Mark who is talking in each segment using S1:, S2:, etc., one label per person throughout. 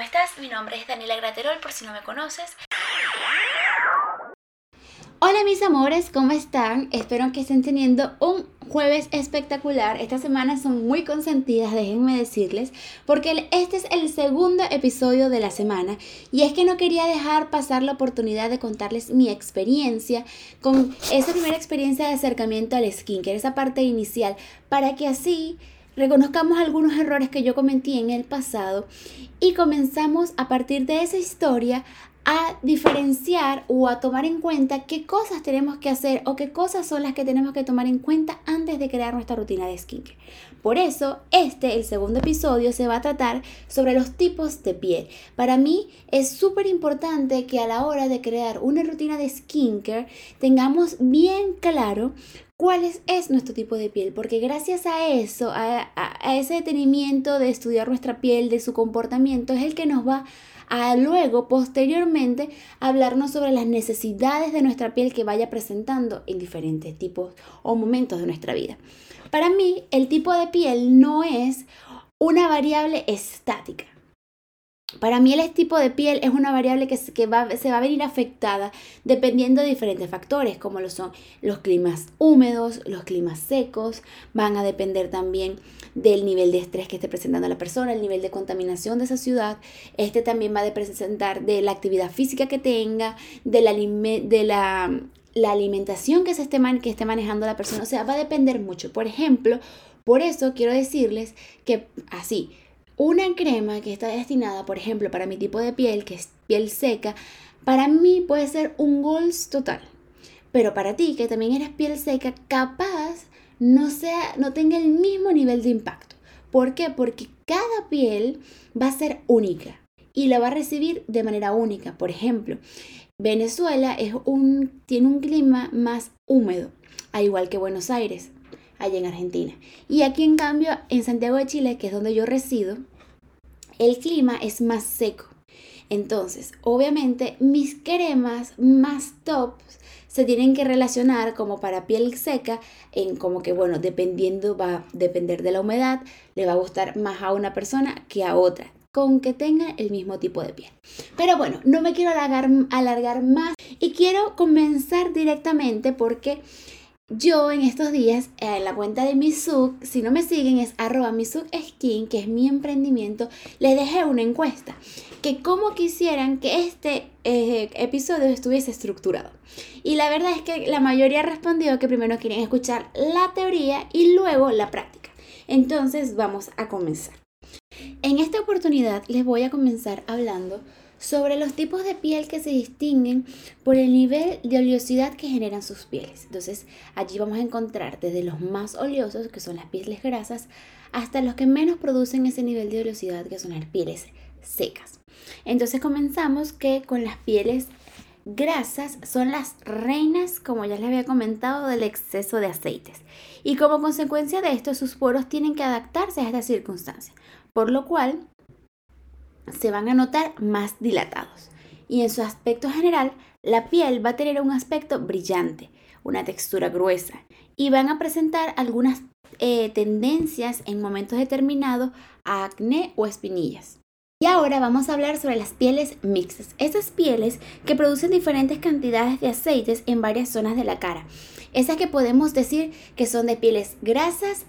S1: ¿cómo estás? Mi nombre es Daniela Graterol, por si no me conoces.
S2: Hola mis amores, ¿cómo están? Espero que estén teniendo un jueves espectacular. Estas semanas son muy consentidas, déjenme decirles, porque este es el segundo episodio de la semana y es que no quería dejar pasar la oportunidad de contarles mi experiencia con esa primera experiencia de acercamiento al skincare, esa parte inicial, para que así reconozcamos algunos errores que yo cometí en el pasado y comenzamos a partir de esa historia a diferenciar o a tomar en cuenta qué cosas tenemos que hacer o qué cosas son las que tenemos que tomar en cuenta antes de crear nuestra rutina de skincare. Por eso, este, el segundo episodio, se va a tratar sobre los tipos de piel. Para mí es súper importante que a la hora de crear una rutina de skincare tengamos bien claro cuál es, nuestro tipo de piel, porque gracias a eso, a, a ese detenimiento de estudiar nuestra piel, de su comportamiento, es el que nos va a luego, posteriormente, hablarnos sobre las necesidades de nuestra piel que vaya presentando en diferentes tipos o momentos de nuestra vida. Para mí, el tipo de piel no es una variable estática. Para mí el tipo de piel es una variable que, se va a venir afectada dependiendo de diferentes factores, como lo son los climas húmedos, los climas secos, van a depender también del nivel de estrés que esté presentando la persona, el nivel de contaminación de esa ciudad. Este también va a presentar de la actividad física que tenga, de la, de la, la alimentación que, se esté, que esté manejando la persona. O sea, va a depender mucho. Por ejemplo, por eso quiero decirles que así, una crema que está destinada, por ejemplo, para mi tipo de piel, que es piel seca, para mí puede ser un goals total. Pero para ti, que también eres piel seca, capaz no, sea, no tenga el mismo nivel de impacto. ¿Por qué? Porque cada piel va a ser única y la va a recibir de manera única. Por ejemplo, Venezuela un, tiene un clima más húmedo, al igual que Buenos Aires allá en Argentina. Y aquí en cambio, en Santiago de Chile, que es donde yo resido, el clima es más seco. Entonces, obviamente, mis cremas más tops se tienen que relacionar como para piel seca, en como que, bueno, dependiendo, va a depender de la humedad, le va a gustar más a una persona que a otra con que tenga el mismo tipo de piel. Pero bueno, no me quiero alargar, alargar más y quiero comenzar directamente porque yo en estos días, en la cuenta de Misuk, si no me siguen es arroba que es mi emprendimiento, les dejé una encuesta. Que cómo quisieran que este eh, episodio estuviese estructurado. Y la verdad es que la mayoría respondió que primero quieren escuchar la teoría y luego la práctica. Entonces vamos a comenzar. En esta oportunidad les voy a comenzar hablando sobre los tipos de piel que se distinguen por el nivel de oleosidad que generan sus pieles. Entonces, allí vamos a encontrar desde los más oleosos, que son las pieles grasas, hasta los que menos producen ese nivel de oleosidad, que son las pieles secas. Entonces, comenzamos que con las pieles grasas son las reinas, como ya les había comentado, del exceso de aceites. Y como consecuencia de esto, sus poros tienen que adaptarse a esta circunstancia, por lo cual se van a notar más dilatados. Y en su aspecto general, la piel va a tener un aspecto brillante, una textura gruesa y van a presentar algunas eh, tendencias en momentos determinados a acné o espinillas. Y ahora vamos a hablar sobre las pieles mixtas, esas pieles que producen diferentes cantidades de aceites en varias zonas de la cara. Esas que podemos decir que son de pieles grasas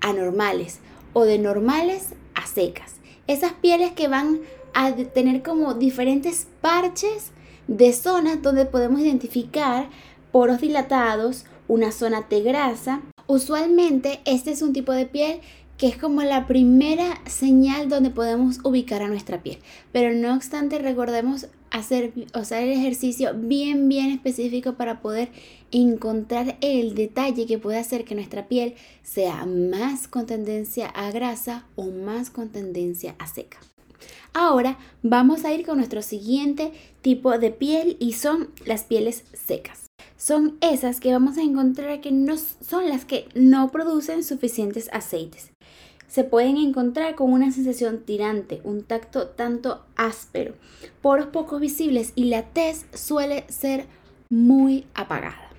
S2: anormales o de normales a secas esas pieles que van a tener como diferentes parches de zonas donde podemos identificar poros dilatados, una zona de grasa. Usualmente este es un tipo de piel que es como la primera señal donde podemos ubicar a nuestra piel. Pero no obstante, recordemos hacer, el ejercicio bien, bien específico para poder encontrar el detalle que puede hacer que nuestra piel sea más con tendencia a grasa o más con tendencia a seca. Ahora vamos a ir con nuestro siguiente tipo de piel y son las pieles secas. Son esas que vamos a encontrar que no son las que no producen suficientes aceites se pueden encontrar con una sensación tirante, un tacto tanto áspero, poros poco visibles y la tez suele ser muy apagada.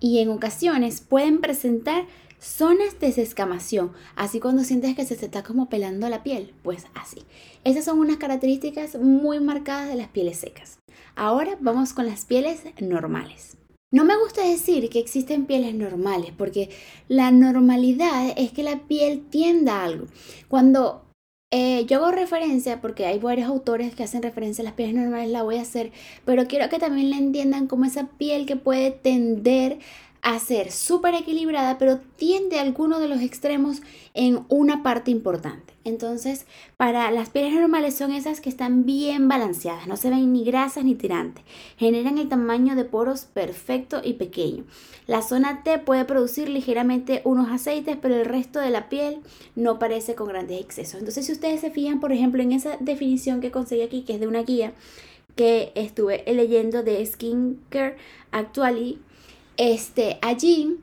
S2: Y en ocasiones pueden presentar Zonas de desescamación, así cuando sientes que se te está como pelando la piel, pues así. Esas son unas características muy marcadas de las pieles secas. Ahora vamos con las pieles normales. No me gusta decir que existen pieles normales, porque la normalidad es que la piel tienda a algo. Cuando eh, yo hago referencia, porque hay varios autores que hacen referencia a las pieles normales, la voy a hacer, pero quiero que también la entiendan como esa piel que puede tender a ser súper equilibrada, pero tiende a alguno de los extremos en una parte importante. Entonces, para las pieles normales son esas que están bien balanceadas, no se ven ni grasas ni tirantes, generan el tamaño de poros perfecto y pequeño. La zona T puede producir ligeramente unos aceites, pero el resto de la piel no parece con grandes excesos. Entonces, si ustedes se fijan, por ejemplo, en esa definición que conseguí aquí, que es de una guía que estuve leyendo de Skincare Actually, este, allí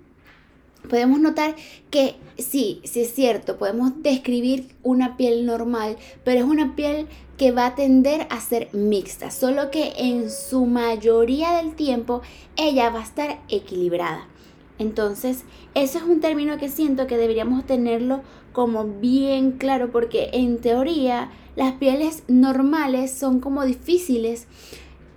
S2: podemos notar que sí, sí es cierto, podemos describir una piel normal, pero es una piel que va a tender a ser mixta, solo que en su mayoría del tiempo ella va a estar equilibrada. Entonces, eso es un término que siento que deberíamos tenerlo como bien claro, porque en teoría las pieles normales son como difíciles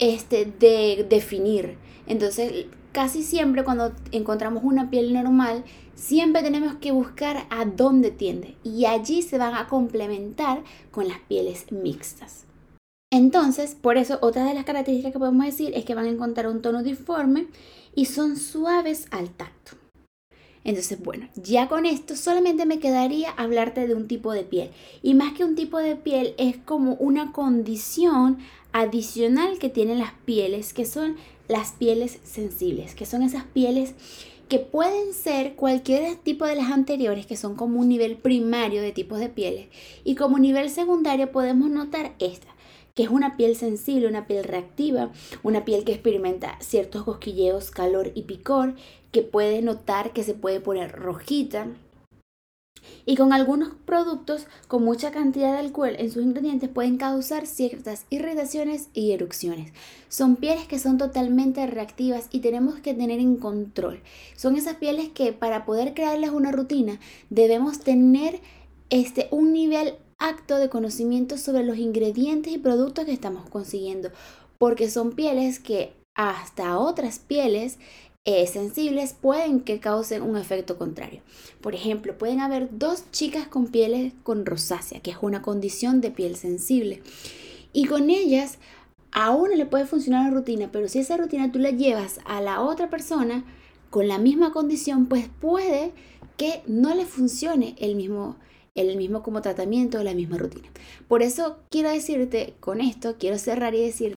S2: este, de definir. Entonces, casi siempre cuando encontramos una piel normal, siempre tenemos que buscar a dónde tiende y allí se van a complementar con las pieles mixtas. Entonces, por eso otra de las características que podemos decir es que van a encontrar un tono uniforme y son suaves al tacto. Entonces, bueno, ya con esto solamente me quedaría hablarte de un tipo de piel. Y más que un tipo de piel, es como una condición adicional que tienen las pieles, que son las pieles sensibles, que son esas pieles que pueden ser cualquier tipo de las anteriores, que son como un nivel primario de tipos de pieles, y como nivel secundario podemos notar esta, que es una piel sensible, una piel reactiva, una piel que experimenta ciertos cosquilleos, calor y picor, que puede notar que se puede poner rojita, y con algunos productos con mucha cantidad de alcohol en sus ingredientes pueden causar ciertas irritaciones y erupciones. Son pieles que son totalmente reactivas y tenemos que tener en control. Son esas pieles que para poder crearles una rutina debemos tener este, un nivel acto de conocimiento sobre los ingredientes y productos que estamos consiguiendo, porque son pieles que hasta otras pieles eh, sensibles pueden que causen un efecto contrario. Por ejemplo, pueden haber dos chicas con pieles con rosácea, que es una condición de piel sensible. Y con ellas a una le puede funcionar la rutina, pero si esa rutina tú la llevas a la otra persona con la misma condición, pues puede que no le funcione el mismo el mismo como tratamiento la misma rutina. Por eso quiero decirte con esto, quiero cerrar y decir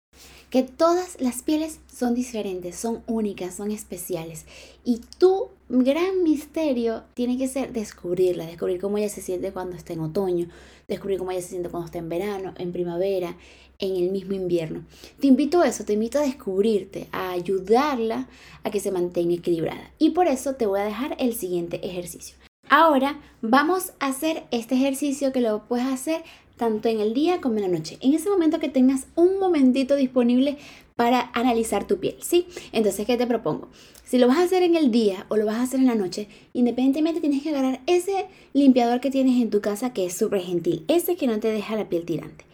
S2: que todas las pieles son diferentes, son únicas, son especiales. Y tu gran misterio tiene que ser descubrirla, descubrir cómo ella se siente cuando está en otoño, descubrir cómo ella se siente cuando está en verano, en primavera, en el mismo invierno. Te invito a eso, te invito a descubrirte, a ayudarla a que se mantenga equilibrada. Y por eso te voy a dejar el siguiente ejercicio. Ahora vamos a hacer este ejercicio que lo puedes hacer tanto en el día como en la noche. En ese momento que tengas un momentito disponible para analizar tu piel, ¿sí? Entonces, ¿qué te propongo? Si lo vas a hacer en el día o lo vas a hacer en la noche, independientemente tienes que agarrar ese limpiador que tienes en tu casa que es súper gentil, ese que no te deja la piel tirante.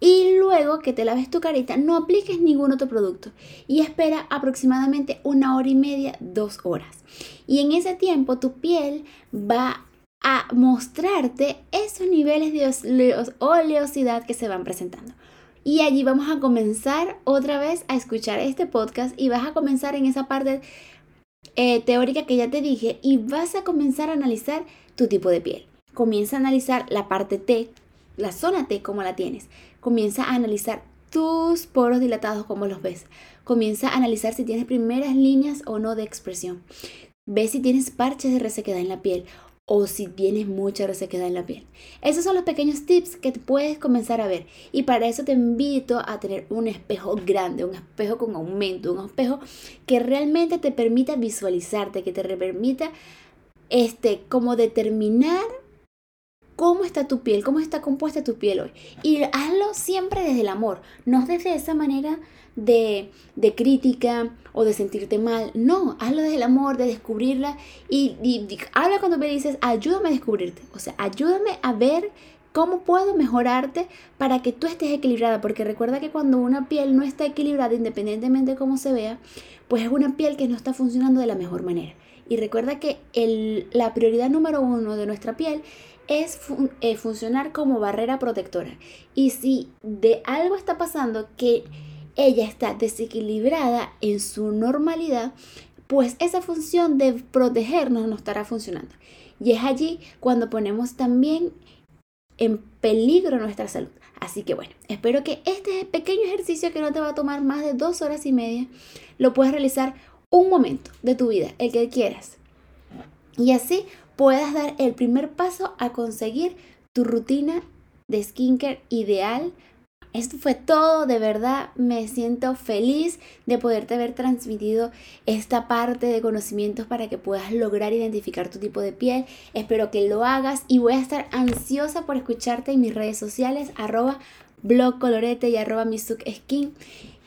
S2: Y luego que te laves tu carita, no apliques ningún otro producto y espera aproximadamente una hora y media, dos horas. Y en ese tiempo tu piel va a mostrarte esos niveles de oleosidad que se van presentando. Y allí vamos a comenzar otra vez a escuchar este podcast y vas a comenzar en esa parte eh, teórica que ya te dije y vas a comenzar a analizar tu tipo de piel. Comienza a analizar la parte T, la zona T, como la tienes. Comienza a analizar tus poros dilatados, como los ves. Comienza a analizar si tienes primeras líneas o no de expresión. Ve si tienes parches de resequedad en la piel o si tienes mucha resequedad en la piel. Esos son los pequeños tips que puedes comenzar a ver y para eso te invito a tener un espejo grande, un espejo con aumento, un espejo que realmente te permita visualizarte, que te permita este como determinar cómo está tu piel, cómo está compuesta tu piel hoy. Y hazlo siempre desde el amor, no desde esa manera de, de, crítica o de sentirte mal. No, hazlo desde el amor, de descubrirla y, habla cuando me dices, ayúdame a descubrirte. O sea, ayúdame a ver cómo puedo mejorarte para que tú estés equilibrada. Porque recuerda que cuando una piel no está equilibrada, independientemente de cómo se vea, pues es una piel que no está funcionando de la mejor manera. Y recuerda que el, la prioridad número uno de nuestra piel es eh, funcionar como barrera protectora. Y si de algo está pasando que ella está desequilibrada en su normalidad, pues esa función de protegernos no estará funcionando. Y es allí cuando ponemos también en peligro nuestra salud. Así que bueno, espero que este pequeño ejercicio que no te va a tomar más de dos horas y media, lo puedas realizar un momento de tu vida, el que quieras. Y así puedas dar el primer paso a conseguir tu rutina de skincare ideal esto fue todo, de verdad me siento feliz de poderte haber transmitido esta parte de conocimientos para que puedas lograr identificar tu tipo de piel. Espero que lo hagas y voy a estar ansiosa por escucharte en mis redes sociales, arroba blogcolorete y arroba skin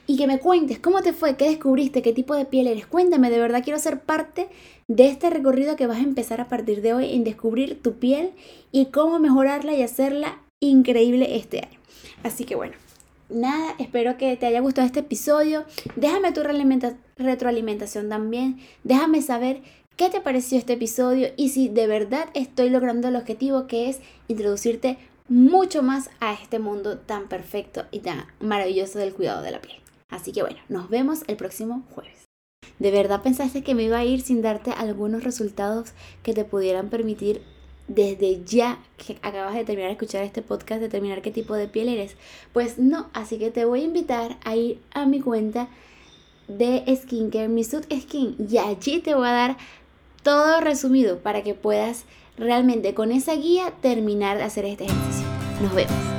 S2: y que me cuentes cómo te fue, qué descubriste, qué tipo de piel eres. Cuéntame, de verdad quiero ser parte de este recorrido que vas a empezar a partir de hoy en descubrir tu piel y cómo mejorarla y hacerla increíble este año. Así que bueno, nada, espero que te haya gustado este episodio. Déjame tu retroalimentación también. Déjame saber qué te pareció este episodio y si de verdad estoy logrando el objetivo que es introducirte mucho más a este mundo tan perfecto y tan maravilloso del cuidado de la piel. Así que bueno, nos vemos el próximo jueves. ¿De verdad pensaste que me iba a ir sin darte algunos resultados que te pudieran permitir desde ya que acabas de terminar de escuchar este podcast, determinar qué tipo de piel eres. Pues no, así que te voy a invitar a ir a mi cuenta de skincare, mi Skin, y allí te voy a dar todo resumido para que puedas realmente con esa guía terminar de hacer este ejercicio. Nos vemos.